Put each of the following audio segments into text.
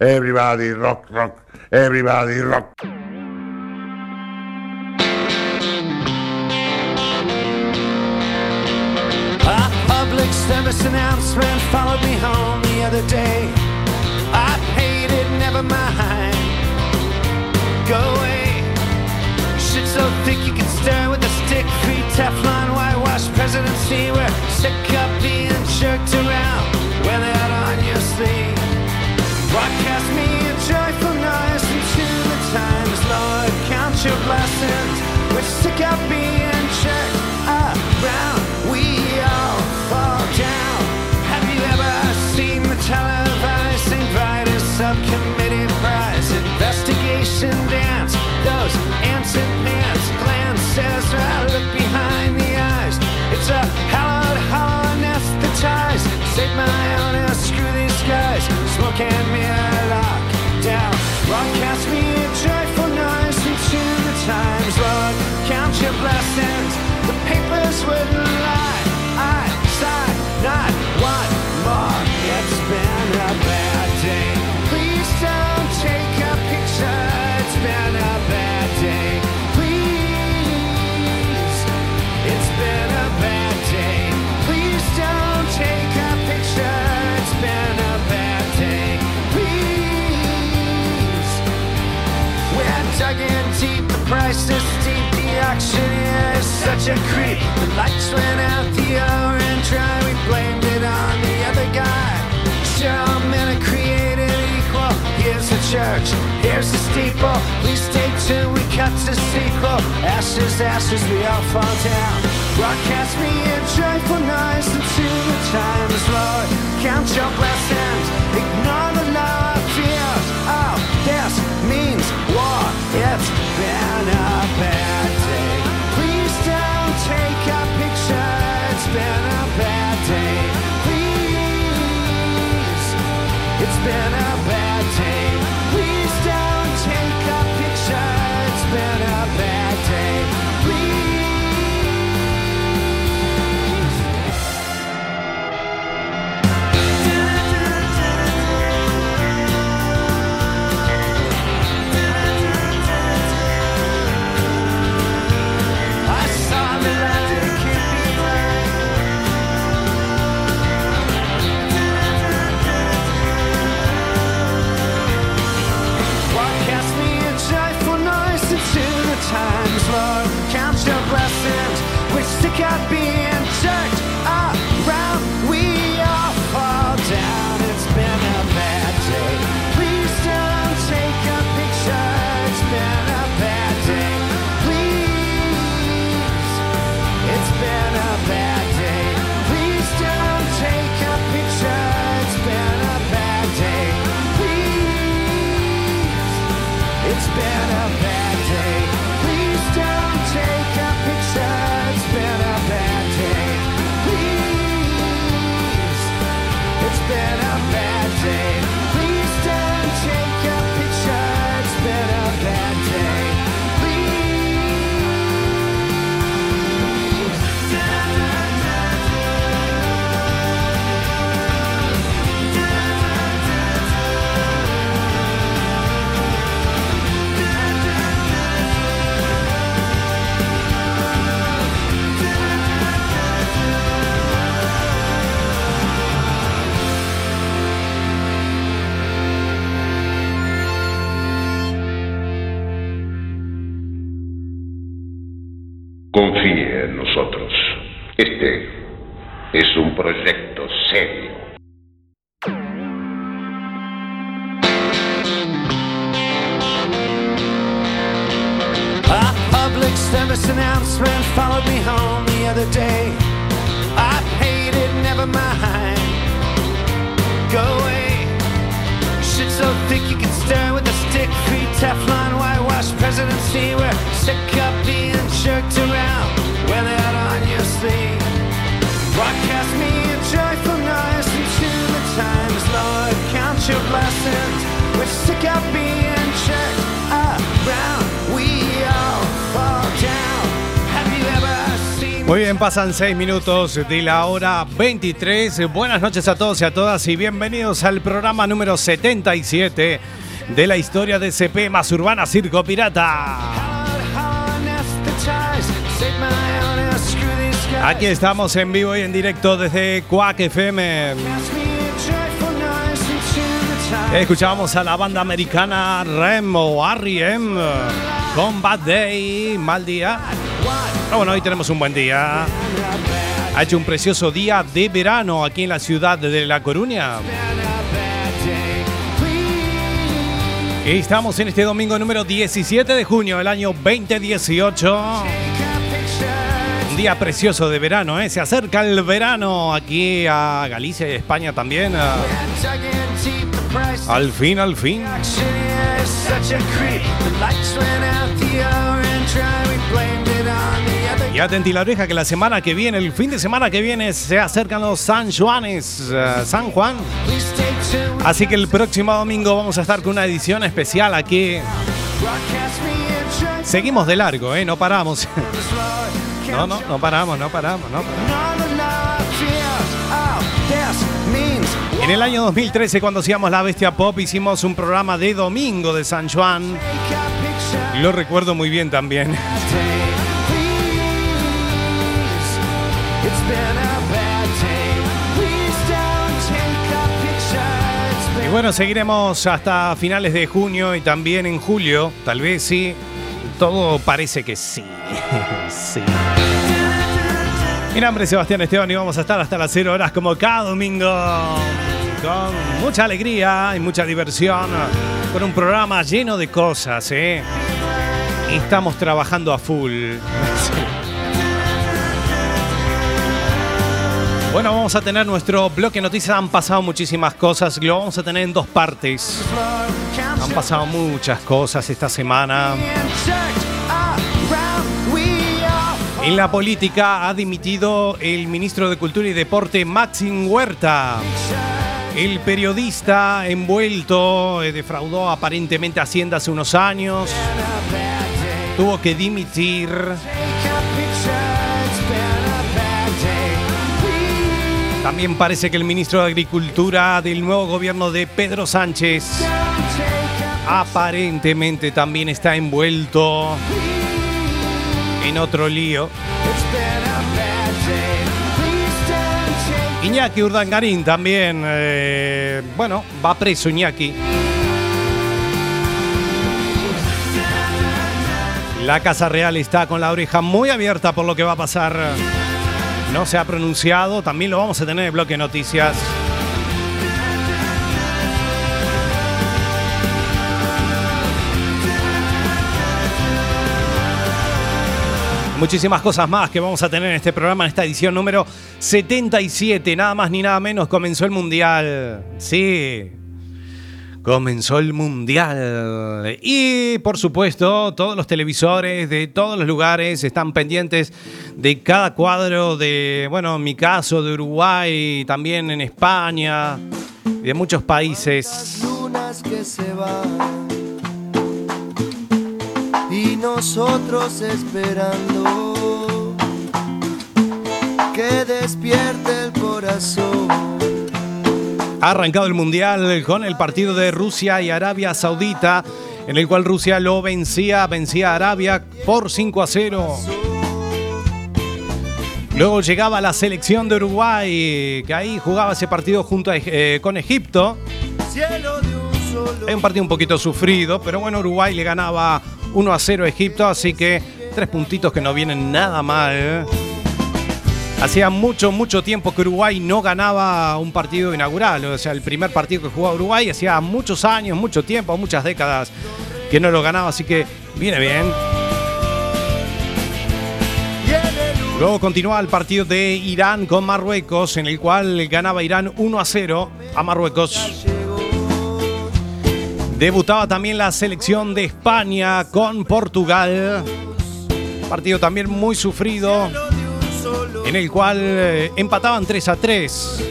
Everybody rock, rock. Everybody rock. A public service announcement followed me home the other day. I paid it, never mind. Go away. Shit so thick you can stir with a stick. Free Teflon, whitewash presidency. We're sick of being jerked around. Wear that on your sleeve. Broadcast your blessings. We're sick of being checked around. We all fall down. Have you ever seen the televised inviter subcommittee prize investigation dance? Those ants pants glances right look behind the eyes. It's a hallowed, hollow anesthetized. Save my honor, screw these guys. Smoke and mirror such a creep. The lights went out, the orange dry, we blamed it on the other guy. Sure, men are created equal. Here's the church, here's the steeple. Please stay tuned, we cut to sequel. Ashes, ashes, we all fall down. Broadcast me a joyful noise until the time is Lord. Count your blessings, ignore the of fears. Oh, this means war. It's been a bad Este es un proyecto serio. A public service announcement followed me home the other day. I paid it, never mind. Go away. Shit so thick you can stir with a stick. Free Teflon, presidency. We're sick of being jerked around. Wear that on your sleeve. Broadcast me a joyful noise the. Lord, count your blessings. We're sick of being. We down. Muy bien, pasan 6 minutos de la hora 23. Buenas noches a todos y a todas y bienvenidos al programa número 77 de la historia de CP más Urbana Circo Pirata. Aquí estamos en vivo y en directo desde Quack FM. Escuchábamos a la banda americana REM o R.E.M. con Bad Day, mal día. Ah, bueno, hoy tenemos un buen día. Ha hecho un precioso día de verano aquí en la ciudad de La Coruña. Estamos en este domingo número 17 de junio del año 2018. Un día precioso de verano, ¿eh? Se acerca el verano aquí a Galicia y España también. Al fin, al fin. Y atenti la oreja que la semana que viene, el fin de semana que viene, se acercan los San Juanes, eh, San Juan. Así que el próximo domingo vamos a estar con una edición especial aquí. Seguimos de largo, ¿eh? No paramos. No, no, no paramos, no paramos, no paramos. En el año 2013, cuando hacíamos La Bestia Pop, hicimos un programa de domingo de San Juan. Lo recuerdo muy bien también. bueno, seguiremos hasta finales de junio y también en julio, tal vez sí. Todo parece que sí. sí. Mi nombre es Sebastián Esteban y vamos a estar hasta las 0 horas como cada domingo. Con mucha alegría y mucha diversión. Con un programa lleno de cosas, ¿eh? Estamos trabajando a full. Bueno, vamos a tener nuestro bloque noticias. Han pasado muchísimas cosas. Lo vamos a tener en dos partes. Han pasado muchas cosas esta semana. En la política ha dimitido el ministro de Cultura y Deporte Maxim Huerta. El periodista envuelto eh, defraudó aparentemente Hacienda hace unos años. Tuvo que dimitir. También parece que el ministro de Agricultura del nuevo gobierno de Pedro Sánchez aparentemente también está envuelto en otro lío. Iñaki Urdangarín también, eh, bueno, va preso Iñaki. La Casa Real está con la oreja muy abierta por lo que va a pasar. No se ha pronunciado, también lo vamos a tener en el bloque de noticias. Muchísimas cosas más que vamos a tener en este programa, en esta edición número 77. Nada más ni nada menos comenzó el Mundial. Sí, comenzó el Mundial. Y por supuesto, todos los televisores de todos los lugares están pendientes de cada cuadro de, bueno, en mi caso, de Uruguay, también en España, de muchos países. lunas que se van y nosotros esperando que despierte el corazón. Ha arrancado el Mundial con el partido de Rusia y Arabia Saudita, en el cual Rusia lo vencía, vencía a Arabia por 5 a 0. Luego llegaba la selección de Uruguay, que ahí jugaba ese partido junto a, eh, con Egipto. Es un partido un poquito sufrido, pero bueno, Uruguay le ganaba 1 a 0 a Egipto, así que tres puntitos que no vienen nada mal. Hacía mucho, mucho tiempo que Uruguay no ganaba un partido inaugural. O sea, el primer partido que jugaba Uruguay hacía muchos años, mucho tiempo, muchas décadas que no lo ganaba. Así que viene bien. Luego continúa el partido de Irán con Marruecos, en el cual ganaba Irán 1 a 0 a Marruecos. Debutaba también la selección de España con Portugal. Partido también muy sufrido, en el cual eh, empataban 3 a 3.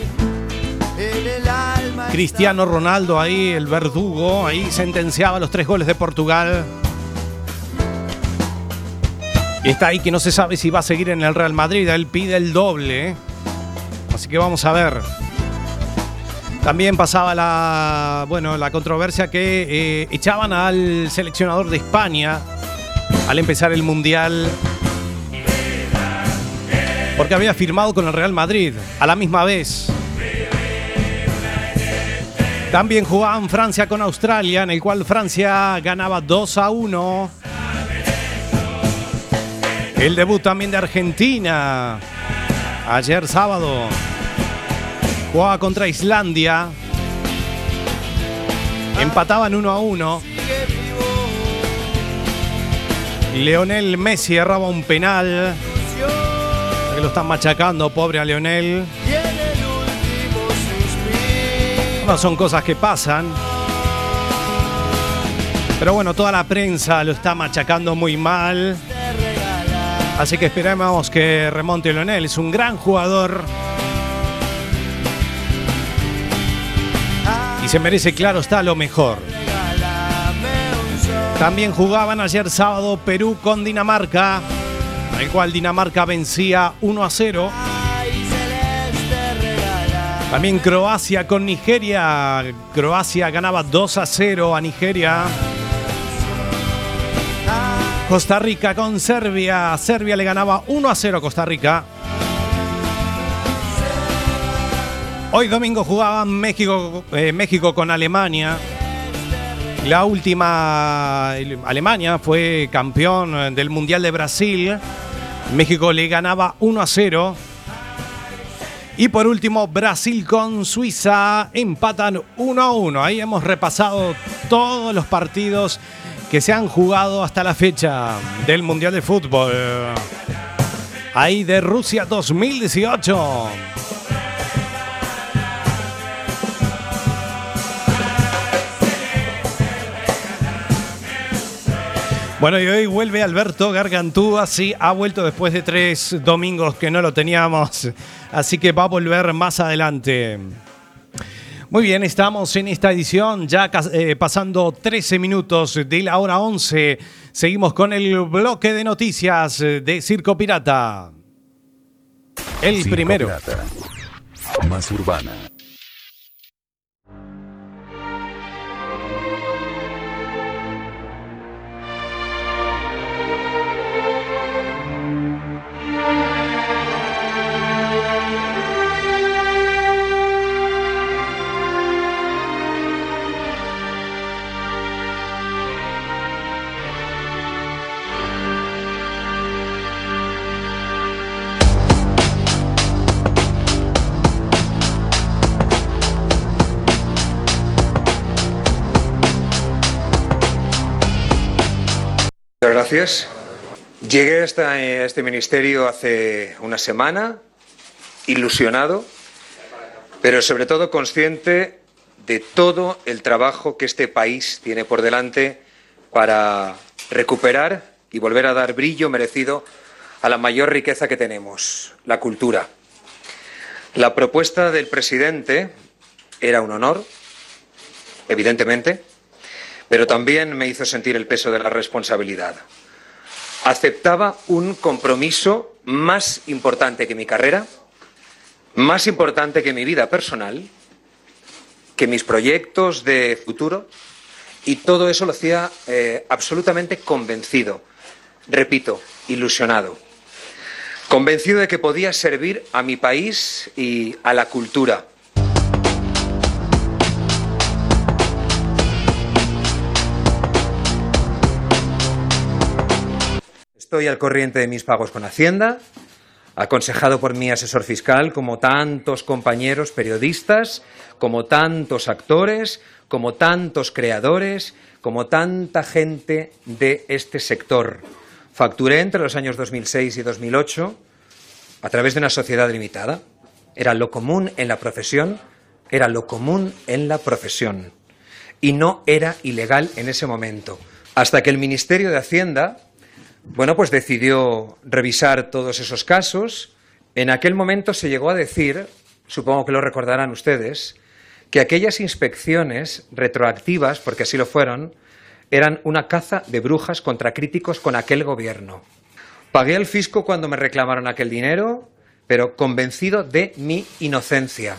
Cristiano Ronaldo ahí, el verdugo, ahí sentenciaba los tres goles de Portugal. Está ahí que no se sabe si va a seguir en el Real Madrid. Él pide el doble. ¿eh? Así que vamos a ver. También pasaba la, bueno, la controversia que eh, echaban al seleccionador de España al empezar el Mundial porque había firmado con el Real Madrid a la misma vez. También jugaban Francia con Australia, en el cual Francia ganaba 2 a 1. El debut también de Argentina. Ayer sábado. Jugaba contra Islandia. Empataban 1 a 1. Leonel Messi erraba un penal. Que lo están machacando, pobre a Leonel. No son cosas que pasan. Pero bueno, toda la prensa lo está machacando muy mal. Así que esperemos que remonte Leonel. Es un gran jugador. Y se merece, claro, está lo mejor. También jugaban ayer sábado Perú con Dinamarca, el cual Dinamarca vencía 1 a 0. También Croacia con Nigeria. Croacia ganaba 2 a 0 a Nigeria. Costa Rica con Serbia. Serbia le ganaba 1 a 0 a Costa Rica. Hoy domingo jugaban eh, México con Alemania. La última, Alemania fue campeón del Mundial de Brasil. México le ganaba 1 a 0. Y por último, Brasil con Suiza empatan 1 a 1. Ahí hemos repasado todos los partidos que se han jugado hasta la fecha del Mundial de Fútbol. Ahí de Rusia 2018. Bueno, y hoy vuelve Alberto Gargantúa, sí, ha vuelto después de tres domingos que no lo teníamos, así que va a volver más adelante. Muy bien, estamos en esta edición, ya eh, pasando 13 minutos de la hora 11. Seguimos con el bloque de noticias de Circo Pirata. El Circo primero. Pirata. Más urbana. Muchas gracias. Llegué a esta- a este ministerio hace una semana, ilusionado, pero sobre todo consciente de todo el trabajo que este país tiene por delante para recuperar y volver a dar brillo merecido a la mayor riqueza que tenemos, la cultura. La propuesta del presidente era un honor, evidentemente, pero también me hizo sentir el peso de la responsabilidad. Aceptaba un compromiso más importante que mi carrera, más importante que mi vida personal, que mis proyectos de futuro, y todo eso lo hacía eh, absolutamente convencido, repito, ilusionado, convencido de que podía servir a mi país y a la cultura. Estoy al corriente de mis pagos con Hacienda, aconsejado por mi asesor fiscal, como tantos compañeros periodistas, como tantos actores, como tantos creadores, como tanta gente de este sector. Facturé entre los años 2006 y 2008 a través de una sociedad limitada. Era lo común en la profesión, era lo común en la profesión. Y no era ilegal en ese momento. Hasta que el Ministerio de Hacienda, bueno, pues decidió revisar todos esos casos. En aquel momento se llegó a decir, supongo que lo recordarán ustedes, que aquellas inspecciones retroactivas, porque así lo fueron, eran una caza de brujas contra críticos con aquel gobierno. Pagué al fisco cuando me reclamaron aquel dinero, pero convencido de mi inocencia.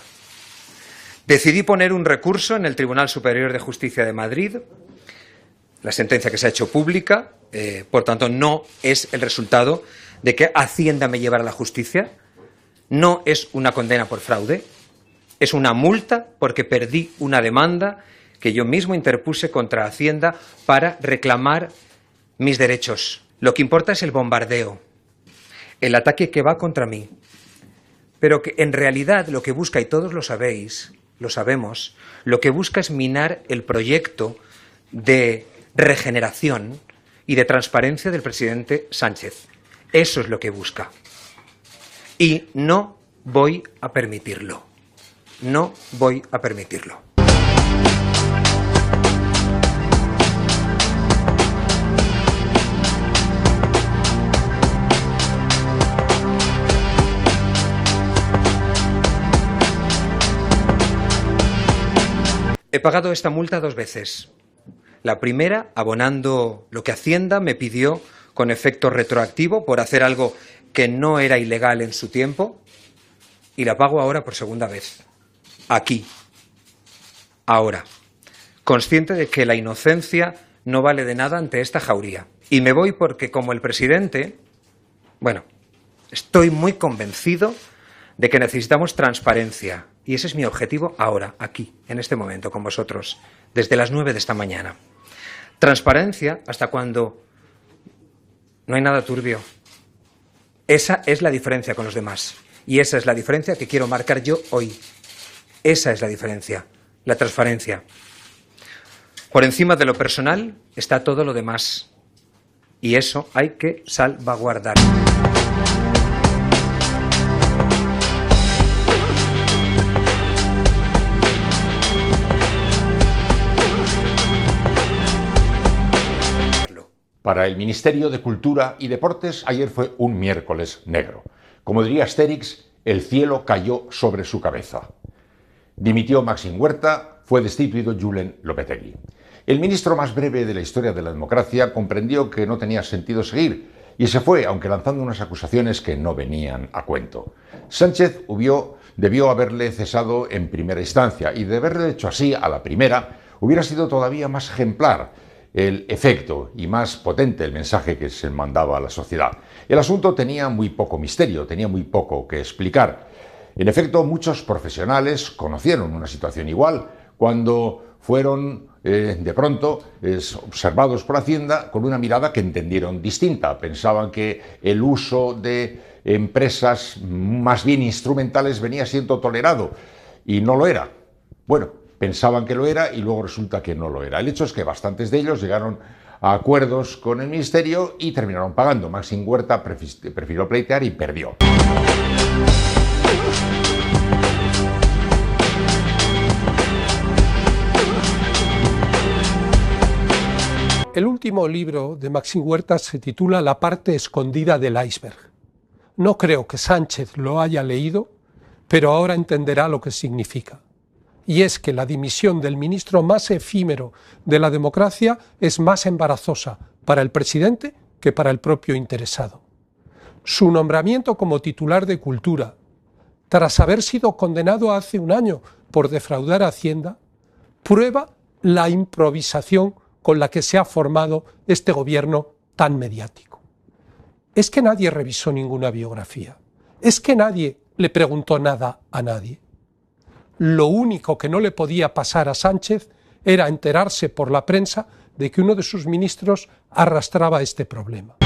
Decidí poner un recurso en el Tribunal Superior de Justicia de Madrid. La sentencia que se ha hecho pública, eh, por tanto, no es el resultado de que Hacienda me llevara a la justicia. No es una condena por fraude. Es una multa porque perdí una demanda que yo mismo interpuse contra Hacienda para reclamar mis derechos. Lo que importa es el bombardeo, el ataque que va contra mí, pero que en realidad lo que busca, y todos lo sabéis, lo sabemos, lo que busca es minar el proyecto de regeneración y de transparencia del presidente Sánchez. Eso es lo que busca. Y no voy a permitirlo. No voy a permitirlo. He pagado esta multa dos veces. La primera, abonando lo que Hacienda me pidió con efecto retroactivo por hacer algo que no era ilegal en su tiempo, y la pago ahora por segunda vez. Aquí. Ahora. Consciente de que la inocencia no vale de nada ante esta jauría. Y me voy porque, como el presidente, bueno, estoy muy convencido de que necesitamos transparencia. Y ese es mi objetivo ahora, aquí, en este momento, con vosotros, desde las nueve de esta mañana. Transparencia hasta cuando no hay nada turbio. Esa es la diferencia con los demás. Y esa es la diferencia que quiero marcar yo hoy. Esa es la diferencia, la transparencia. Por encima de lo personal está todo lo demás. Y eso hay que salvaguardar. Para el Ministerio de Cultura y Deportes ayer fue un miércoles negro. Como diría Asterix, el cielo cayó sobre su cabeza. Dimitió Maxim Huerta, fue destituido Julen Lopetegui. El ministro más breve de la historia de la democracia comprendió que no tenía sentido seguir y se fue, aunque lanzando unas acusaciones que no venían a cuento. Sánchez debió haberle cesado en primera instancia y de haberlo hecho así a la primera hubiera sido todavía más ejemplar el efecto y más potente el mensaje que se mandaba a la sociedad. El asunto tenía muy poco misterio, tenía muy poco que explicar. En efecto, muchos profesionales conocieron una situación igual cuando fueron eh, de pronto observados por Hacienda con una mirada que entendieron distinta. Pensaban que el uso de empresas más bien instrumentales venía siendo tolerado y no lo era. Bueno, pensaban que lo era y luego resulta que no lo era. El hecho es que bastantes de ellos llegaron a acuerdos con el ministerio y terminaron pagando. Maxim Huerta prefirió pleitear y perdió. El último libro de Maxim Huerta se titula La parte escondida del iceberg. No creo que Sánchez lo haya leído, pero ahora entenderá lo que significa y es que la dimisión del ministro más efímero de la democracia es más embarazosa para el presidente que para el propio interesado. Su nombramiento como titular de Cultura, tras haber sido condenado hace un año por defraudar a Hacienda, prueba la improvisación con la que se ha formado este gobierno tan mediático. Es que nadie revisó ninguna biografía. Es que nadie le preguntó nada a nadie lo único que no le podía pasar a Sánchez era enterarse por la prensa de que uno de sus ministros arrastraba este problema.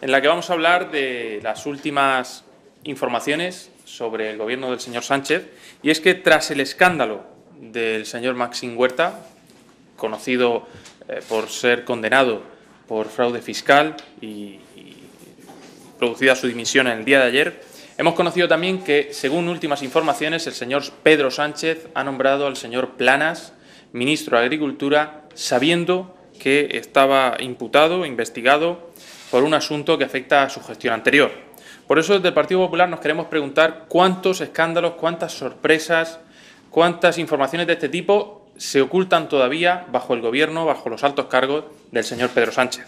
En la que vamos a hablar de las últimas informaciones sobre el gobierno del señor Sánchez. Y es que tras el escándalo del señor Maxim Huerta, conocido eh, por ser condenado por fraude fiscal y, producida su dimisión en el día de ayer, hemos conocido también que, según últimas informaciones, el señor Pedro Sánchez ha nombrado al señor Planas ministro de Agricultura, sabiendo que estaba imputado, investigado por un asunto que afecta a su gestión anterior. Por eso desde el Partido Popular nos queremos preguntar cuántos escándalos, cuántas sorpresas, cuántas informaciones de este tipo se ocultan todavía bajo el gobierno, bajo los altos cargos del señor Pedro Sánchez.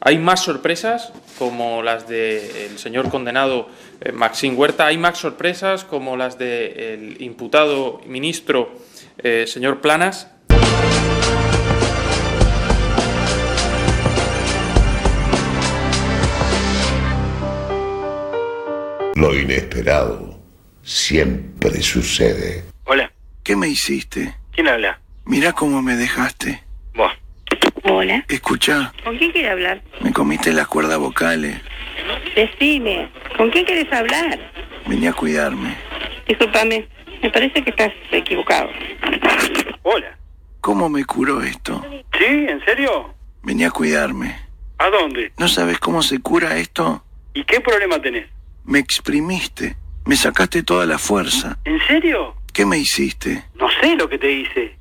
Hay más sorpresas como las del señor condenado eh, Maxim Huerta, hay más sorpresas como las del imputado ministro eh, señor Planas. Lo inesperado siempre sucede. Hola. ¿Qué me hiciste? ¿Quién habla? Mira cómo me dejaste. Vos. Hola. Escucha, ¿Con quién quiere hablar? me comiste las cuerdas vocales. Decime. ¿Con quién quieres hablar? Vení a cuidarme. Discúlpame. Me parece que estás equivocado. Hola. ¿Cómo me curó esto? ¿Sí? ¿En serio? Vení a cuidarme. ¿A dónde? ¿No sabes cómo se cura esto? ¿Y qué problema tenés? Me exprimiste. Me sacaste toda la fuerza. ¿En serio? ¿Qué me hiciste? No sé lo que te hice.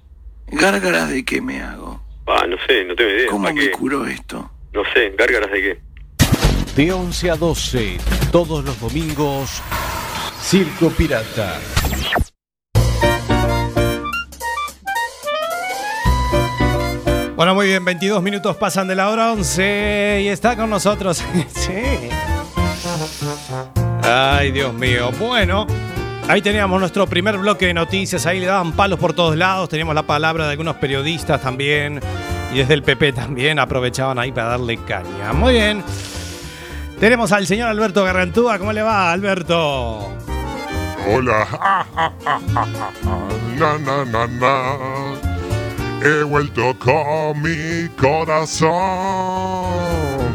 ¿Gárgaras de qué me hago? Ah, no sé, no tengo idea. ¿Cómo ¿Para me qué? curó esto? No sé, gárgaras de qué. De 11 a 12, todos los domingos, Circo Pirata. Bueno, muy bien, 22 minutos pasan de la hora 11 y está con nosotros. sí. Ay, Dios mío. Bueno, ahí teníamos nuestro primer bloque de noticias. Ahí le daban palos por todos lados. Teníamos la palabra de algunos periodistas también. Y desde el PP también aprovechaban ahí para darle caña. Muy bien. Tenemos al señor Alberto Garrantúa. ¿Cómo le va, Alberto? Hola. Na, na, na, na. He vuelto con mi corazón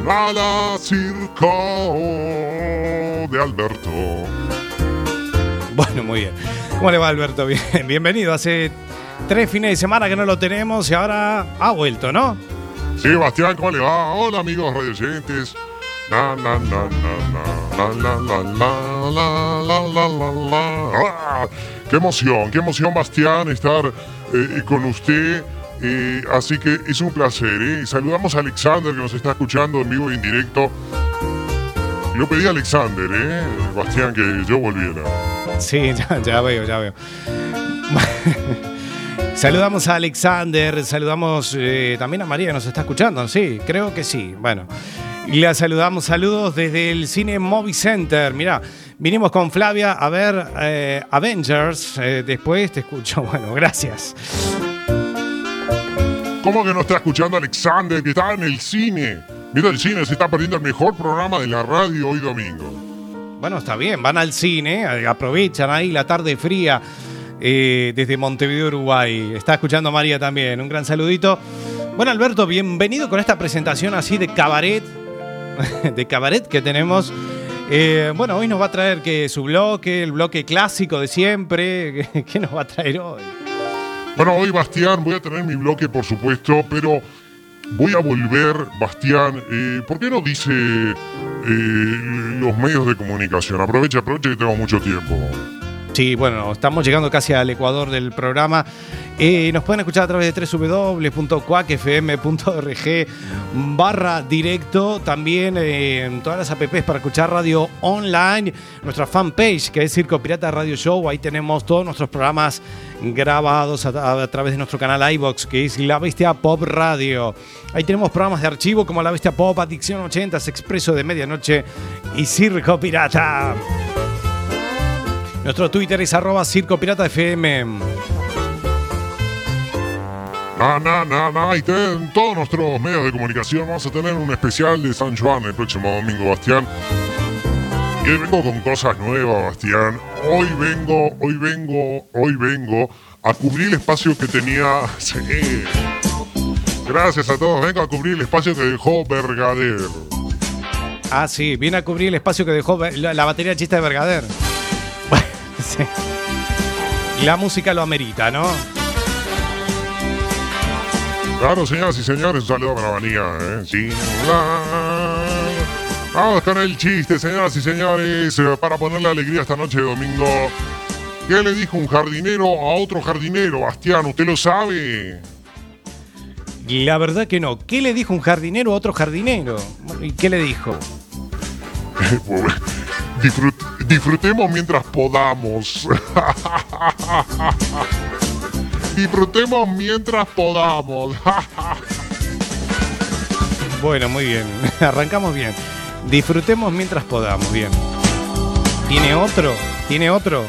a la circo de Alberto. Bueno, muy bien. ¿Cómo le va, Alberto? Bien, bienvenido. Hace tres fines de semana que no lo tenemos y ahora ha vuelto, ¿no? Sí, Bastián, ¿cómo le va? Hola, amigos radioyentes. Qué emoción, qué emoción, Bastián, estar eh, con usted. Eh, así que es un placer. ¿eh? Saludamos a Alexander que nos está escuchando en vivo e indirecto. Yo pedí a Alexander, ¿eh? Bastián, que yo volviera. Sí, ya, ya veo, ya veo. saludamos a Alexander, saludamos eh, también a María nos está escuchando, sí, creo que sí. Bueno, la saludamos, saludos desde el cine Movie Center. Mirá, vinimos con Flavia a ver eh, Avengers, eh, después te escucho, bueno, gracias. ¿Cómo que no está escuchando Alexander que está en el cine? Mira el cine, se está perdiendo el mejor programa de la radio hoy domingo. Bueno, está bien, van al cine, eh, aprovechan ahí la tarde fría eh, desde Montevideo, Uruguay. Está escuchando María también, un gran saludito. Bueno, Alberto, bienvenido con esta presentación así de cabaret, de cabaret que tenemos. Eh, bueno, hoy nos va a traer que su bloque, el bloque clásico de siempre. ¿Qué nos va a traer hoy? Bueno, hoy, Bastián, voy a tener mi bloque, por supuesto, pero voy a volver, Bastián. ¿Por qué no dice los medios de comunicación? Aprovecha, aprovecha que tengo mucho tiempo. Sí, bueno, estamos llegando casi al ecuador del programa. Eh, nos pueden escuchar a través de www.cuacfm.org barra directo. También eh, en todas las apps para escuchar radio online. Nuestra fanpage que es Circo Pirata Radio Show. Ahí tenemos todos nuestros programas grabados a, a través de nuestro canal iBox que es La Bestia Pop Radio. Ahí tenemos programas de archivo como La Bestia Pop, Adicción 80, Expreso de Medianoche y Circo Pirata. Nuestro Twitter es arroba Circo Pirata FM. Na, na, na, na, y te- en todos nuestros medios de comunicación vamos a tener un especial de San Juan el próximo domingo, Bastián. Y hoy vengo con cosas nuevas, Bastián. Hoy vengo, hoy vengo, hoy vengo a cubrir el espacio que tenía. Sí. Gracias a todos. Vengo a cubrir el espacio que dejó Vergader. Ah, sí, viene a cubrir el espacio que dejó la, la batería chista de Bergader. Sí. La música lo amerita, ¿no? Claro, señoras y señores, un saludo para Vanía, ¿eh? Sí. Vamos con el chiste, señoras y señores, eh, para ponerle alegría esta noche de domingo. ¿Qué le dijo un jardinero a otro jardinero, Bastián? ¿Usted lo sabe? La verdad que no. ¿Qué le dijo un jardinero a otro jardinero? ¿Y qué le dijo? Disfrut- disfrutemos mientras podamos. disfrutemos mientras podamos. Bueno, muy bien. Arrancamos bien. Disfrutemos mientras podamos, bien. ¿Tiene otro? ¿Tiene otro?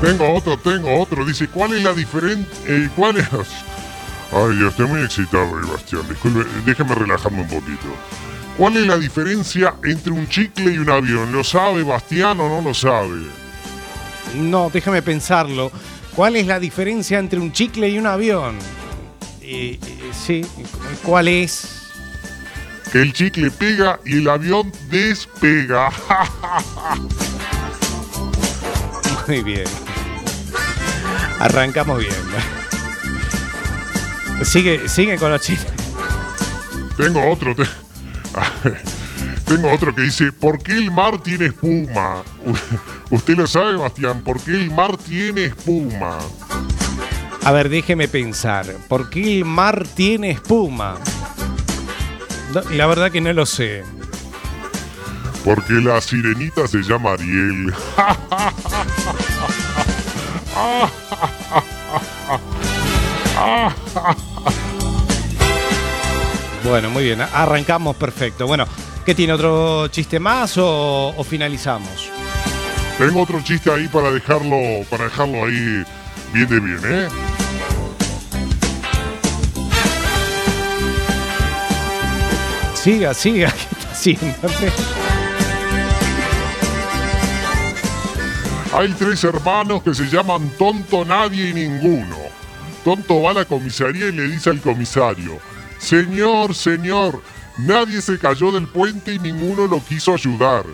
tengo otro, tengo otro. Dice, ¿cuál es la diferencia? ¿Cuál es? Ay, yo estoy muy excitado, hoy, Bastián. Disculpe, déjeme relajarme un poquito. ¿Cuál es la diferencia entre un chicle y un avión? ¿Lo sabe Bastián o no lo sabe? No, déjame pensarlo. ¿Cuál es la diferencia entre un chicle y un avión? Eh, eh, sí, ¿cuál es? Que el chicle pega y el avión despega. Muy bien. Arrancamos bien. Sigue, sigue con los chistes. Tengo otro. te- Tengo otro que dice, ¿por qué el mar tiene espuma? Usted lo sabe, Bastián, ¿por qué el mar tiene espuma? A ver, déjeme pensar. ¿Por qué el mar tiene espuma? No, la verdad que no lo sé. Porque la sirenita se llama Ariel. Bueno, muy bien. Arrancamos perfecto. Bueno, ¿qué tiene otro chiste más o, o finalizamos? Tengo otro chiste ahí para dejarlo, para dejarlo ahí bien de bien, ¿eh? Siga, siga. ¿Qué está haciendo? Hay tres hermanos que se llaman Tonto, Nadie y Ninguno. Tonto va a la comisaría y le dice al comisario, Señor, señor, nadie se cayó del puente y ninguno lo quiso ayudar.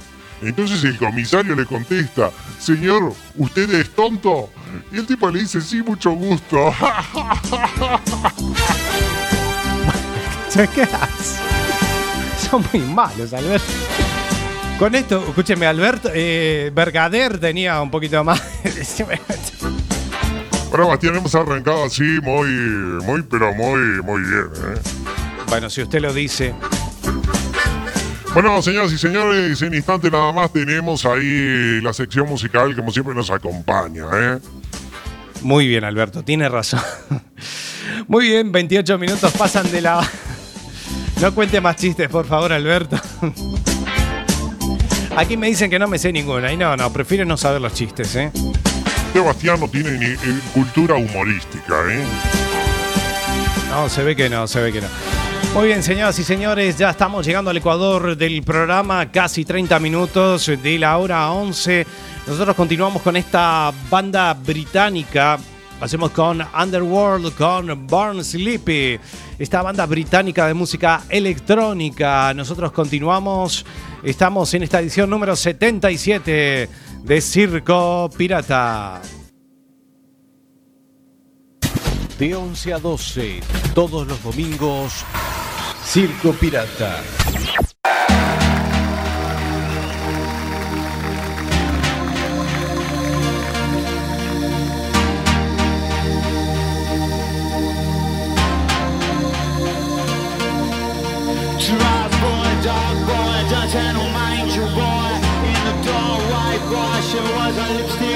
Entonces el comisario le contesta, Señor, ¿usted es tonto? Y el tipo le dice, sí, mucho gusto. ¿Sabes qué haces? Son muy malos, Alberto. Con esto, escúcheme, Alberto, eh, Bergader tenía un poquito más. Bueno, Bastián, hemos arrancado así muy, muy, pero muy, muy bien, ¿eh? Bueno, si usted lo dice. Bueno, señoras y señores, en instante nada más tenemos ahí la sección musical, como siempre nos acompaña, ¿eh? Muy bien, Alberto, tiene razón. Muy bien, 28 minutos pasan de la. No cuente más chistes, por favor, Alberto. Aquí me dicen que no me sé ninguna. Y no, no, prefiero no saber los chistes, ¿eh? Sebastián no tiene ni eh, cultura humorística, ¿eh? No, se ve que no, se ve que no. Muy bien, señoras y señores, ya estamos llegando al Ecuador del programa, casi 30 minutos de la hora 11. Nosotros continuamos con esta banda británica. Hacemos con Underworld, con Born Sleepy, esta banda británica de música electrónica. Nosotros continuamos, estamos en esta edición número 77 de Circo Pirata. De 11 a 12, todos los domingos, Circo Pirata. In the was a lipstick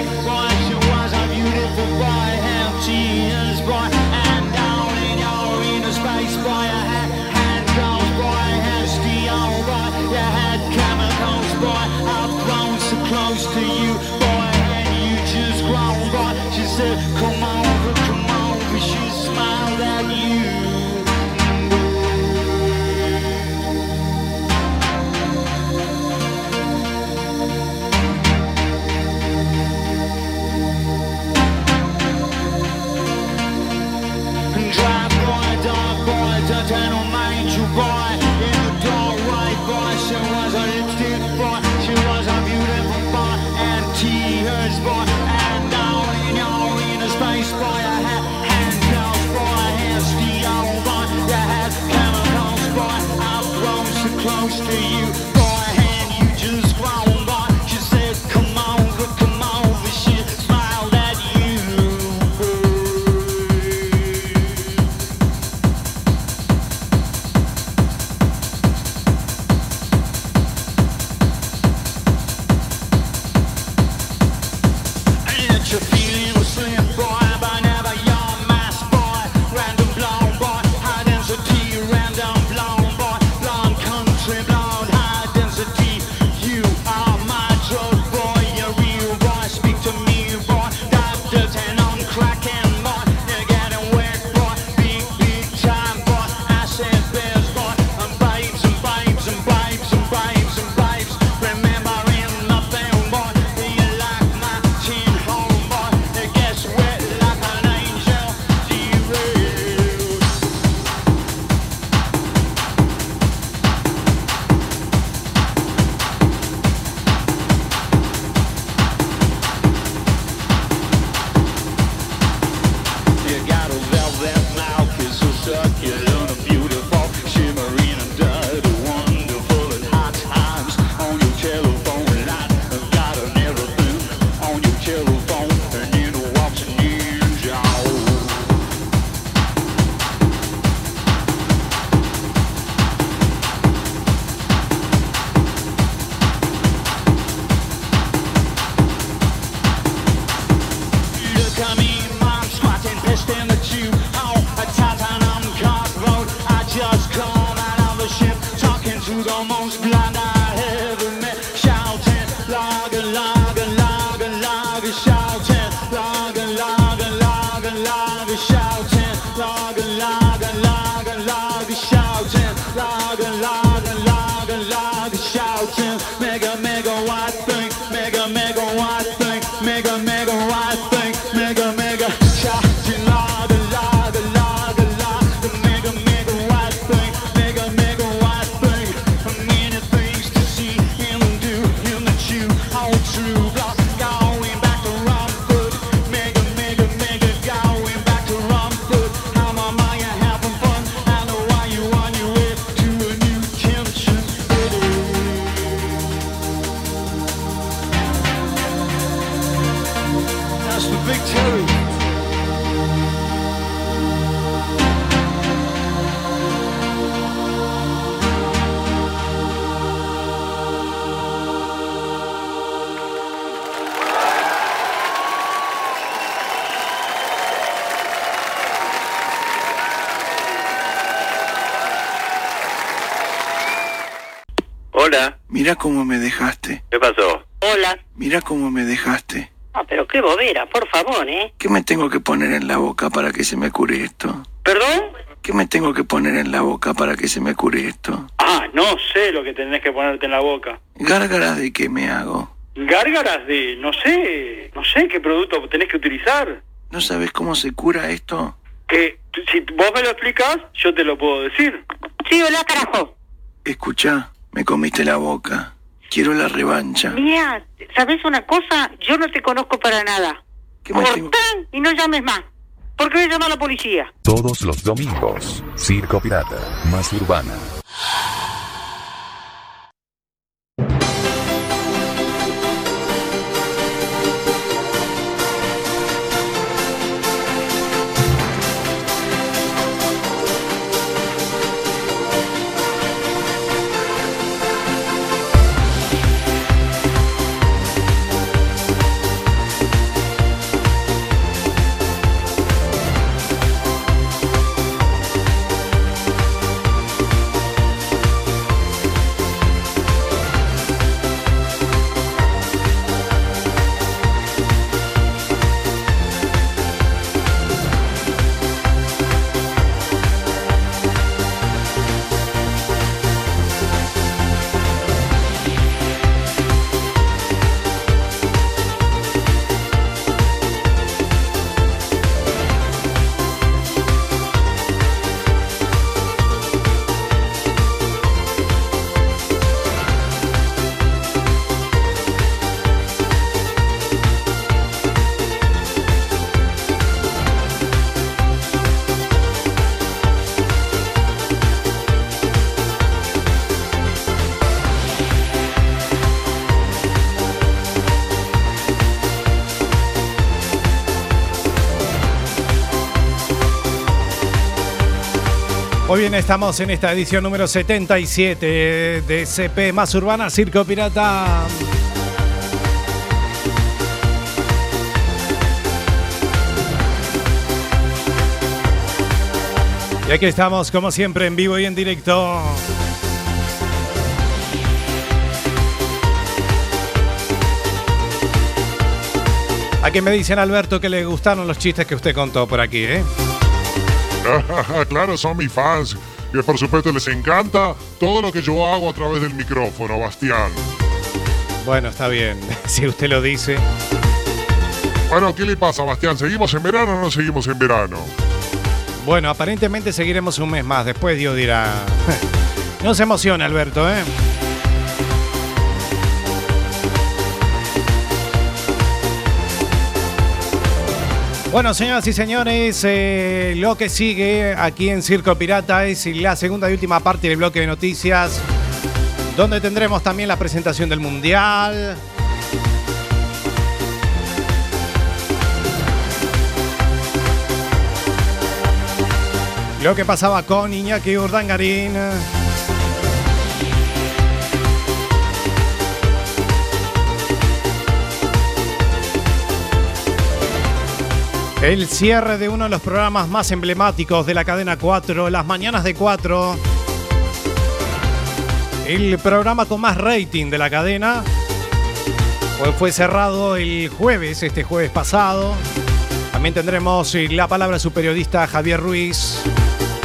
qué bobera, por favor, ¿eh? ¿Qué me tengo que poner en la boca para que se me cure esto? ¿Perdón? ¿Qué me tengo que poner en la boca para que se me cure esto? Ah, no sé lo que tenés que ponerte en la boca. ¿Gárgaras de qué me hago? Gárgaras de, no sé, no sé qué producto tenés que utilizar. ¿No sabes cómo se cura esto? Que si vos me lo explicas, yo te lo puedo decir. Sí, hola, carajo. Escucha, me comiste la boca. Quiero la revancha. Mira, ¿sabes una cosa? Yo no te conozco para nada. ¿Qué tengo- Cortá y no llames más. Porque voy a llamar a la policía. Todos los domingos, Circo Pirata, más urbana. Muy bien, estamos en esta edición número 77 de CP Más Urbana Circo Pirata. Y aquí estamos, como siempre, en vivo y en directo. Aquí me dicen, Alberto, que le gustaron los chistes que usted contó por aquí, ¿eh? claro, son mis fans. Que por supuesto les encanta todo lo que yo hago a través del micrófono, Bastián. Bueno, está bien, si usted lo dice. Bueno, ¿qué le pasa, Bastián? ¿Seguimos en verano o no seguimos en verano? Bueno, aparentemente seguiremos un mes más. Después Dios dirá. No se emocione, Alberto, ¿eh? Bueno, señoras y señores, eh, lo que sigue aquí en Circo Pirata es la segunda y última parte del bloque de noticias, donde tendremos también la presentación del Mundial. Lo que pasaba con Iñaki Urdangarín. El cierre de uno de los programas más emblemáticos de la cadena 4, Las Mañanas de 4. El programa con más rating de la cadena. Fue, cerrado el jueves, este jueves pasado. También tendremos eh, la palabra de su periodista Javier Ruiz.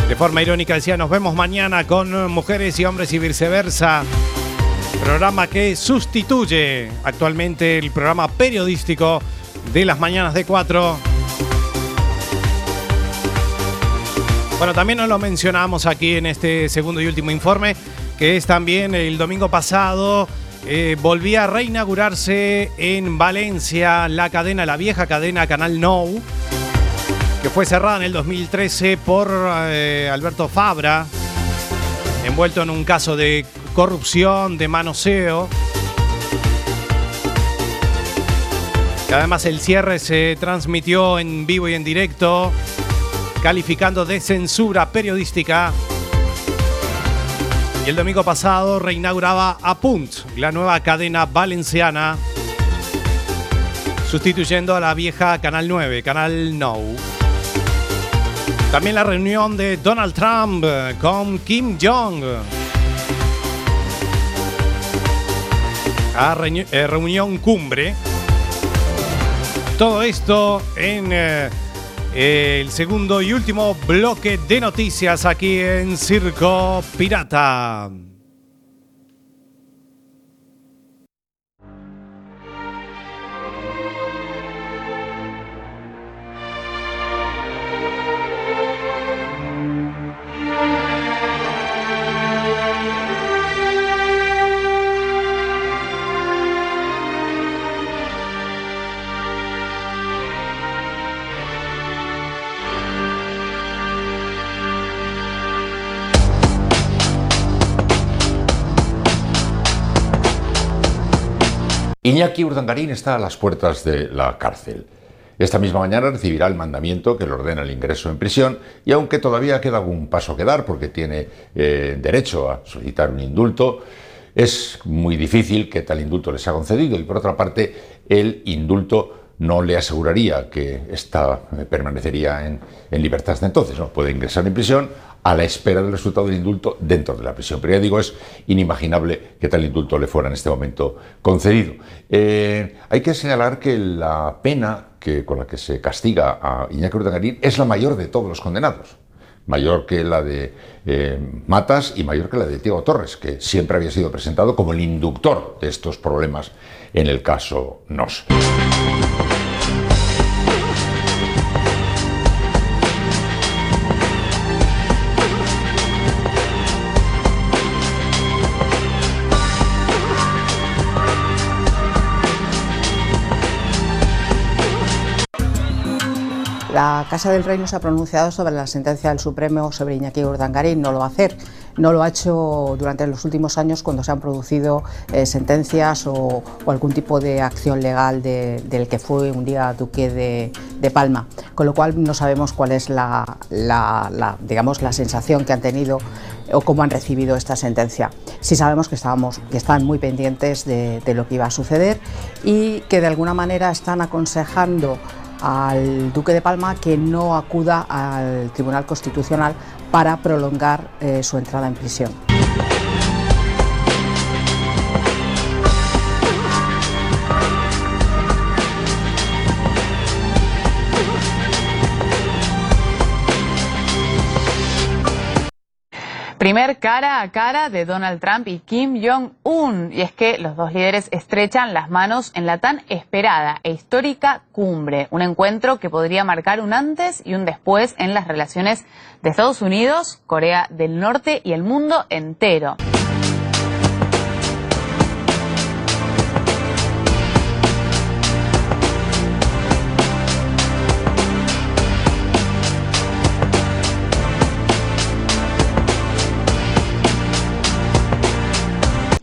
De forma irónica decía, nos vemos mañana con mujeres y hombres y viceversa. Programa que sustituye actualmente el programa periodístico de las mañanas de 4. Bueno, también nos lo mencionamos aquí en este segundo y último informe, que es también el domingo pasado eh, volvía a reinaugurarse en Valencia la cadena, la vieja cadena Canal Nou, que fue cerrada en el 2013 por eh, Alberto Fabra, envuelto en un caso de corrupción, de manoseo. Y además el cierre se transmitió en vivo y en directo, calificando de censura periodística. Y el domingo pasado reinauguraba Apunt, la nueva cadena valenciana, sustituyendo a la vieja Canal 9, Canal No. También la reunión de Donald Trump con Kim Jong. A eh, reunión cumbre. Todo esto en eh, el segundo y último bloque de noticias aquí en Circo Pirata. Iñaki Urdangarín está a las puertas de la cárcel. Esta misma mañana recibirá el mandamiento que le ordena el ingreso en prisión y aunque todavía queda algún paso que dar porque tiene eh, derecho a solicitar un indulto, es muy difícil que tal indulto le sea concedido y por otra parte el indulto no le aseguraría que esta eh, permanecería en, en libertad hasta entonces. ¿no? Puede ingresar en prisión a la espera del resultado del indulto dentro de la prisión. Pero ya digo, es inimaginable que tal indulto le fuera en este momento concedido. Eh, hay que señalar que la pena que, con la que se castiga a Iñaki Urdangarín es la mayor de todos los condenados. Mayor que la de eh, Matas y mayor que la de Diego Torres, que siempre había sido presentado como el inductor de estos problemas en el caso NOS. Casa del Rey no se ha pronunciado sobre la sentencia del Supremo sobre Iñaki Urdangarín, no lo va a hacer. No lo ha hecho durante los últimos años cuando se han producido eh, sentencias o, algún tipo de acción legal del que fue un día duque de, Palma. Con lo cual no sabemos cuál es la, digamos, la sensación que han tenido o cómo han recibido esta sentencia. Sí sabemos que, estábamos, que están muy pendientes de, de lo que iba a suceder y que de alguna manera están aconsejando al Duque de Palma que no acuda al Tribunal Constitucional para prolongar eh, su entrada en prisión. Primer cara a cara de Donald Trump y Kim Jong-un. Y es que los dos líderes estrechan las manos en la tan esperada e histórica cumbre. Un encuentro que podría marcar un antes y un después en las relaciones de Estados Unidos, Corea del Norte y el mundo entero.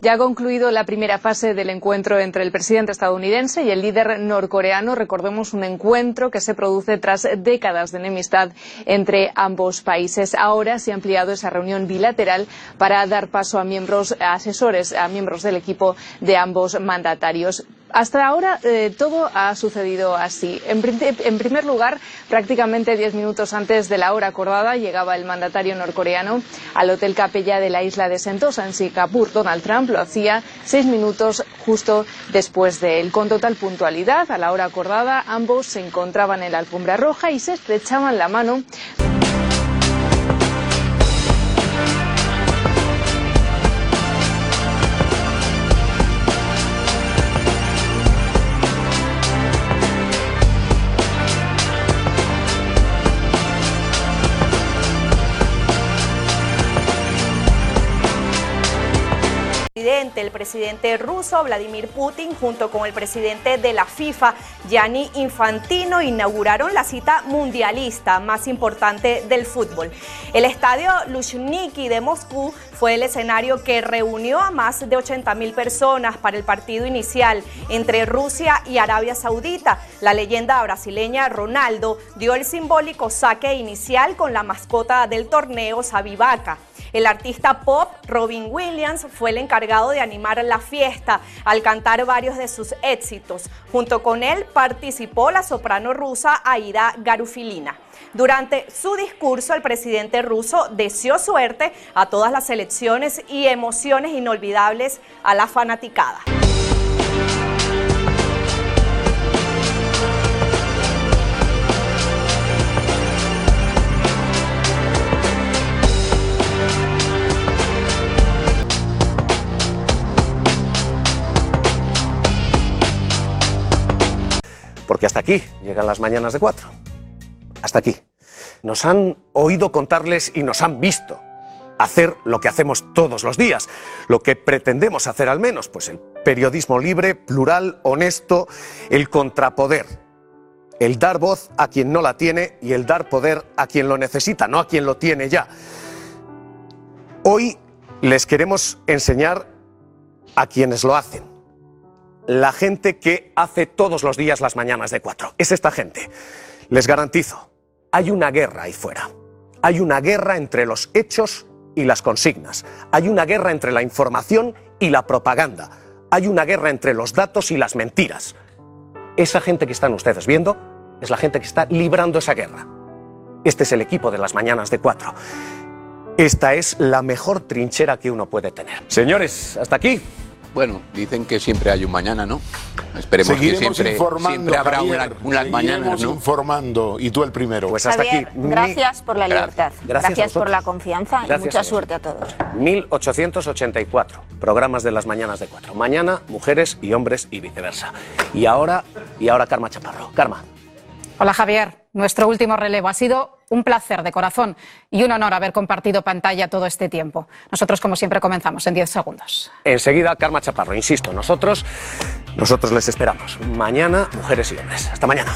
Ya ha concluido la primera fase del encuentro entre el presidente estadounidense y el líder norcoreano. Recordemos un encuentro que se produce tras décadas de enemistad entre ambos países. Ahora se ha ampliado esa reunión bilateral para dar paso a miembros asesores, a miembros del equipo de ambos mandatarios. Hasta ahora eh, todo ha sucedido así. En, primer lugar, prácticamente diez minutos antes de la hora acordada, llegaba el mandatario norcoreano al Hotel Capella de la isla de Sentosa, en Singapur. Donald Trump lo hacía seis minutos justo después de él. Con total puntualidad, a la hora acordada, ambos se encontraban en la alfombra roja y se estrechaban la mano. Presidente ruso Vladimir Putin junto con el presidente de la FIFA, Gianni Infantino, inauguraron la cita mundialista más importante del fútbol. El estadio Luzhniki de Moscú fue el escenario que reunió a más de 80 mil personas para el partido inicial entre Rusia y Arabia Saudita. La leyenda brasileña Ronaldo dio el simbólico saque inicial con la mascota del torneo Sabivaca. El artista pop Robin Williams fue el encargado de animar la fiesta al cantar varios de sus éxitos. Junto con él participó la soprano rusa Aida Garufilina. Durante su discurso, el presidente ruso deseó suerte a todas las elecciones y emociones inolvidables a la fanaticada. Porque hasta aquí llegan las mañanas de cuatro. Hasta aquí. Nos han oído contarles y nos han visto hacer lo que hacemos todos los días, lo que pretendemos hacer al menos, pues el periodismo libre, plural, honesto, el contrapoder, el dar voz a quien no la tiene y el dar poder a quien lo necesita, no a quien lo tiene ya. Hoy les queremos enseñar a quienes lo hacen, la gente que hace todos los días las mañanas de cuatro. Es esta gente. Les garantizo, hay una guerra ahí fuera. Hay una guerra entre los hechos y las consignas. Hay una guerra entre la información y la propaganda. Hay una guerra entre los datos y las mentiras. Esa gente que están ustedes viendo es la gente que está librando esa guerra. Este es el equipo de las mañanas de cuatro. Esta es la mejor trinchera que uno puede tener. Señores, hasta aquí. Bueno, dicen que siempre hay un mañana, ¿no? Esperemos Seguiremos que siempre, informando, siempre habrá Javier, una- unas mañanas, informando y tú el primero. Pues hasta Javier, aquí. gracias por la libertad. Gracias Gracias, por la confianza y mucha a suerte a todos. 1884 programas de las mañanas de cuatro. Mañana mujeres y hombres y viceversa. Y ahora, y ahora Karma Chaparro. Karma. Hola Javier, nuestro último relevo. Ha sido un placer de corazón y un honor haber compartido pantalla todo este tiempo. Nosotros, como siempre, comenzamos en 10 segundos. Enseguida Karma Chaparro. Insisto, nosotros, nosotros les esperamos. Mañana mujeres y hombres. Hasta mañana.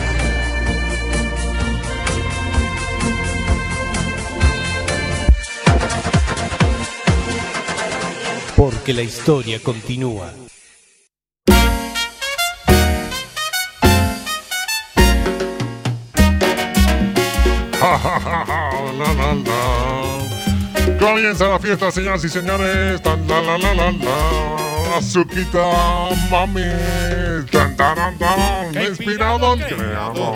Porque la historia continúa. Ja, ja, ja, ja, la, la, la. Comienza la fiesta, señoras y señores. Tan, la, la, la, la, la. Azuquita, mami. Tan, taran, taran. Inspirado el creador.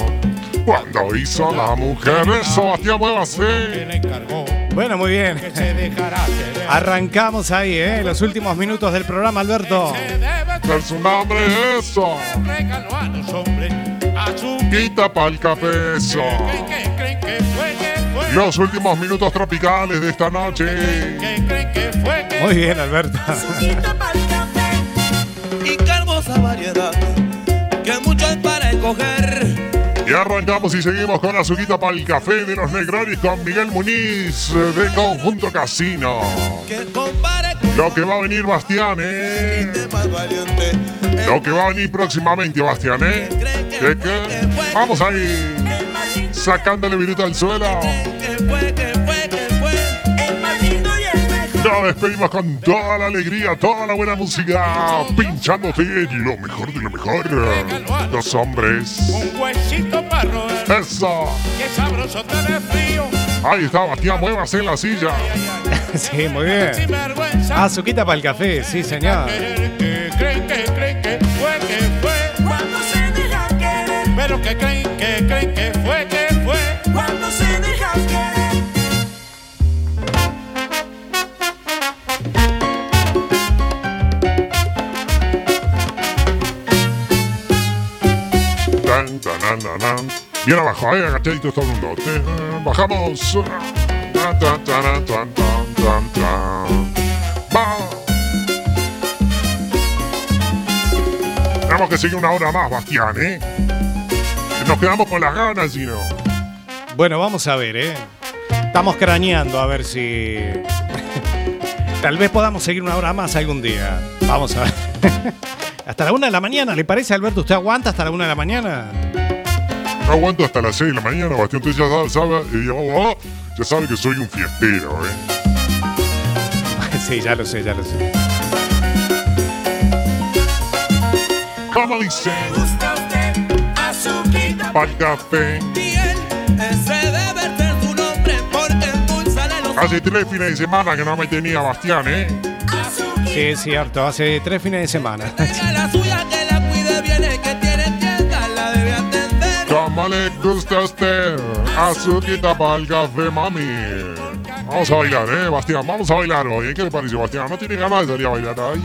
Cuando hizo la mujer, Sebastián Muévase. Bueno, muy bien. Arrancamos ahí, ¿eh? Los últimos minutos del programa, Alberto. Ver su nombre, eso. Quita pa'l café, eso. Los últimos minutos tropicales de esta noche. Muy bien, Alberto. Y qué hermosa variedad, que mucho hay para escoger. Y arrancamos y seguimos con Azuquita para el café de los Negronis con Miguel Muniz eh, de Conjunto Casino. Lo que va a venir, Bastián, ¿eh? valiente. Lo que va a venir próximamente, Bastián, ¿eh? Vamos ahí, sacándole viruta al suelo. Nos despedimos con toda la alegría, toda la buena música, pinchándote lo mejor de lo mejor. Los hombres. Un huesito para roer. Eso. Qué sabroso tener frío. Ahí está, Bastián, muévase en la silla. Sí, muy bien. Azuquita para el café, sí, señor. Que creen Bien abajo, eh, agachaditos todo el mundo. Eh, Bajamos. Tan, tan, tan, tan, tan, tan, tan. Va. Tenemos que seguir una hora más, Bastián, ¿eh? Nos quedamos con las ganas, si no. Bueno, vamos a ver, ¿eh? Estamos craneando a ver si. Tal vez podamos seguir una hora más algún día. Vamos a ver. hasta la una de la mañana, ¿le parece, Alberto? ¿Usted aguanta hasta la una de la mañana? No aguanto hasta las 6 de la mañana, Bastián. Usted ya sabe, sabe, y yo, oh, ya sabe que soy un fiestero, ¿eh? sí, ya lo sé, ya lo sé. ¿Cómo dice? Pa'l café. Hace tres fines de semana que no me tenía Bastián, ¿eh? Sí, es cierto, hace tres fines de semana. Le gusta a usted? Azuquita para el café, mami. Vamos a bailar, ¿eh, Bastián? Vamos a bailar hoy. ¿eh? ¿Qué le parece, Bastián? ¿No tiene ganas de salir a bailar ahí?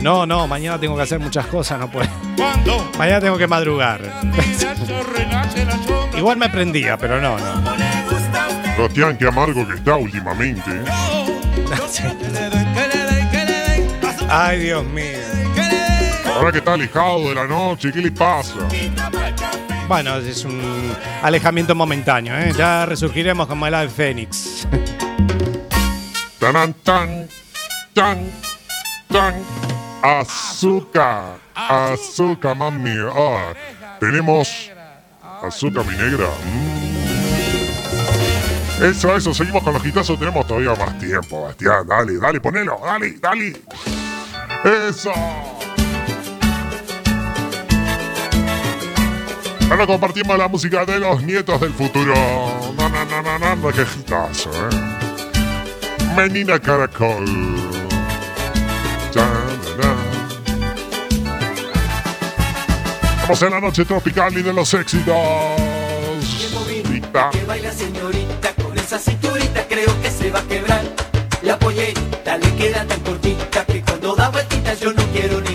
No, no, mañana tengo que hacer muchas cosas, no puedo. Mañana tengo que madrugar. Igual me prendía, pero no, no. Bastián, qué amargo que está últimamente. ¿eh? Ay, Dios mío. Ahora que está alejado de la noche, ¿qué le pasa? Bueno, es un alejamiento momentáneo, ¿eh? Ya resurgiremos como el ave fénix. Tan, tan, tan, tan. Azúcar, azúcar, mami. Ah, tenemos azúcar, mi negra. Mm. Eso, eso, seguimos con los gitazos. Tenemos todavía más tiempo, Bastián. Dale, dale, ponelo, dale, dale. Eso. Ahora compartimos la música de los nietos del futuro. No, no, no, no, no, qué eh. Menina Caracol. Estamos en la noche tropical y de los éxitos. Que baila señorita con esa cinturita creo que se va a quebrar. La pollerita le queda tan cortita que cuando da vueltitas yo no quiero ni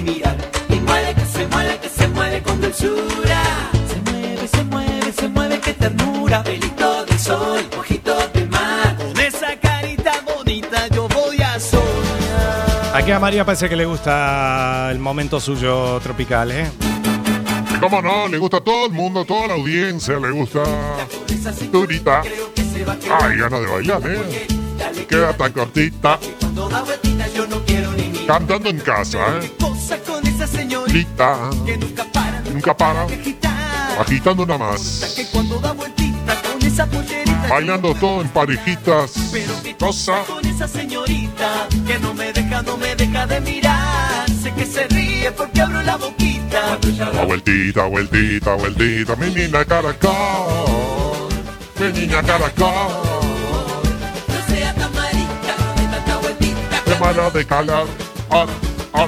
ternura. Pelito de sol, ojito de mar. Con esa carita bonita yo voy a soñar. Aquí a María parece que le gusta el momento suyo tropical, ¿eh? ¿Cómo no? Le gusta a todo el mundo, a toda la audiencia, le gusta. Turita. Ay, ganas de bailar, ¿eh? Queda tan cortita. Cantando en casa, ¿eh? Que nunca para. Nunca para. Agitando una Que más. Esa pollerita. Bailando todo en parejitas. Pero qué Cosa. con esa señorita que no me deja, no me deja de mirar. Sé que se ríe porque abro la boquita. A vueltita, vueltita, vueltita. Mi niña caracol. Mi niña caracol. No sea tan marica, de tanta vueltita. Mala de calor. Ah, ah.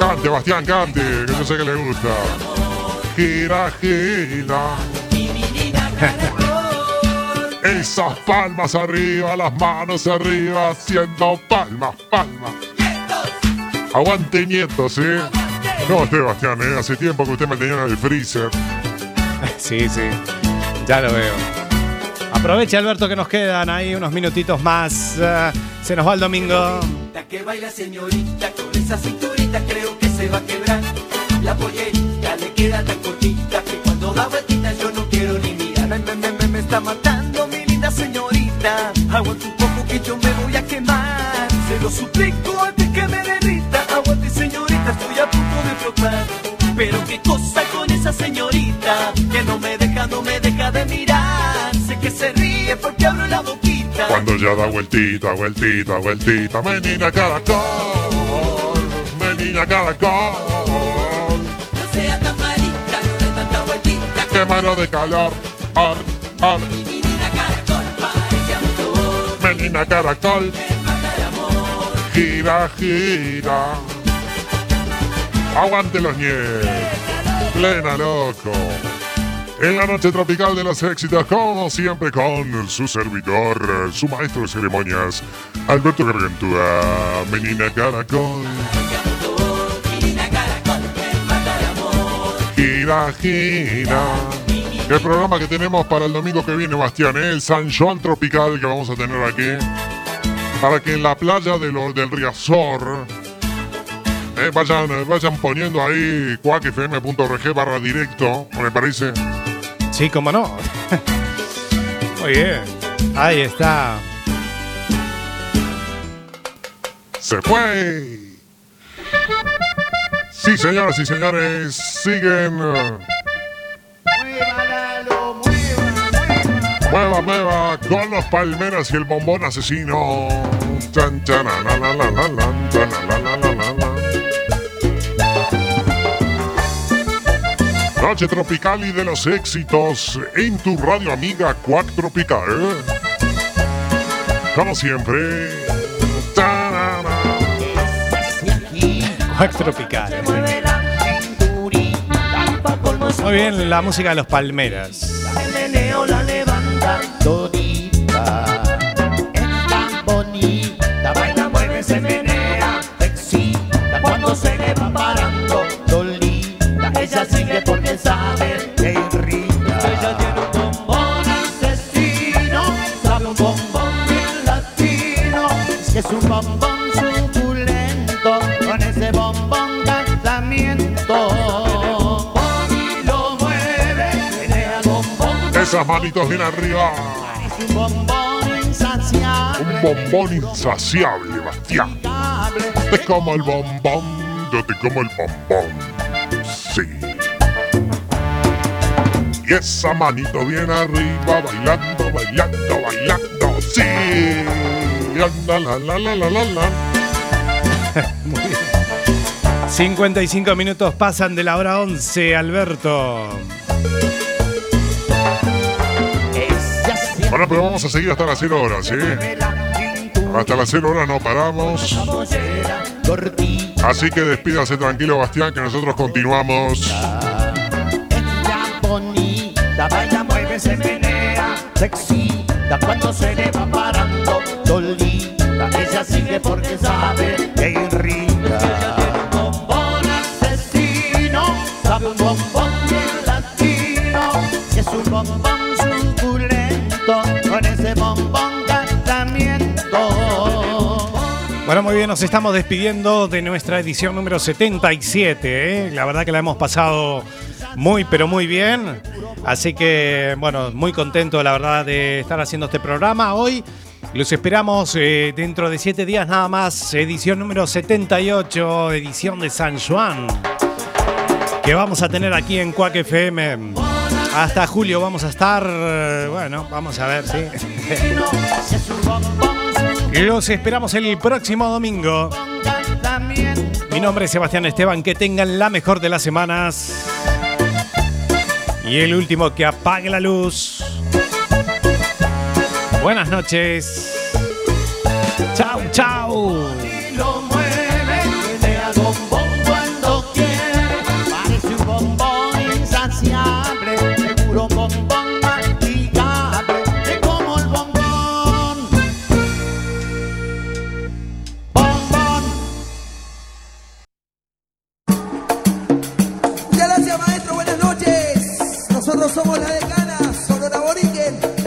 Cante, Bastián, cante, que yo sé que le gusta. Gira, gira. Esas palmas arriba, las manos arriba, haciendo palmas, palmas. Aguante nietos, ¿eh? No, Sebastián, ¿eh? Hace tiempo que usted me tenía en el freezer. Sí, sí. Ya lo veo. Aprovecha, Alberto, que nos quedan ahí unos minutitos más. Eh, se nos va el domingo. La que baila señorita con esa cinturita creo que se va a quebrar. La pollerita le queda tan cortita que cuando da vueltitas está matando mi linda señorita. Aguante un poco que yo me voy a quemar. Se lo suplico antes que me derrita. Aguante señorita, estoy a punto de flotar. Pero qué cosa con esa señorita que no me deja, no me deja de mirar. Sé que se ríe porque abro la boquita. Cuando ya da vueltita, vueltita, vueltita. Menina caracol. Menina caracol. No sea tan marica, no de tanta vueltita. Qué mano de calor. Ar, ar. Menina caracol. Gira, gira. Aguante los nietos. Plena loco. En la noche tropical de los éxitos, como siempre, con su servidor, su maestro de ceremonias, Alberto Gargantúa, Menina Caracol. Gira, Viragina. El programa que tenemos para el domingo que viene, Bastián, ¿eh? el San Juan Tropical que vamos a tener aquí. Para que en la playa de lo- del Riazor eh, vayan, vayan poniendo ahí cuacfm.org barra directo, me parece. Sí, cómo no. Muy bien. Ahí está. Se fue. Sí, señoras y señores, siguen. Mueva, mueva, con los palmeras y el bombón asesino. Chan, chan, la, la, la, la, la, la, chan, la, la, la, la, la. Noche tropical y de los éxitos en tu radio amiga Cuac Tropical. Como siempre. Cuac tropical. Muy bien, la música de los palmeras. El meneo la levanta Esas manitos bien arriba. Un bombón insaciable. Un bombón insaciable, Bastián. Te como el bombón, yo te como el bombón. Sí. Y esa manito bien arriba, bailando, bailando, bailando. Sí. La, la, la, la, la, la, la. 55 minutos pasan de la hora 11, Alberto. Pero vamos a seguir hasta las 0 horas, ¿sí? Hasta las 0 horas no paramos. Así que despídase tranquilo, Bastián, que nosotros continuamos. Cuando se le va parando. Ella sigue porque sabe que Bueno, muy bien, nos estamos despidiendo de nuestra edición número 77. ¿eh? La verdad que la hemos pasado muy, pero muy bien. Así que, bueno, muy contento, la verdad, de estar haciendo este programa hoy. Los esperamos eh, dentro de siete días nada más. Edición número 78, edición de San Juan. Que vamos a tener aquí en Cuac FM. Hasta julio vamos a estar. eh, Bueno, vamos a ver, sí. Los esperamos el próximo domingo. Mi nombre es Sebastián Esteban. Que tengan la mejor de las semanas. Y el último que apague la luz. Buenas noches. Chau. Lo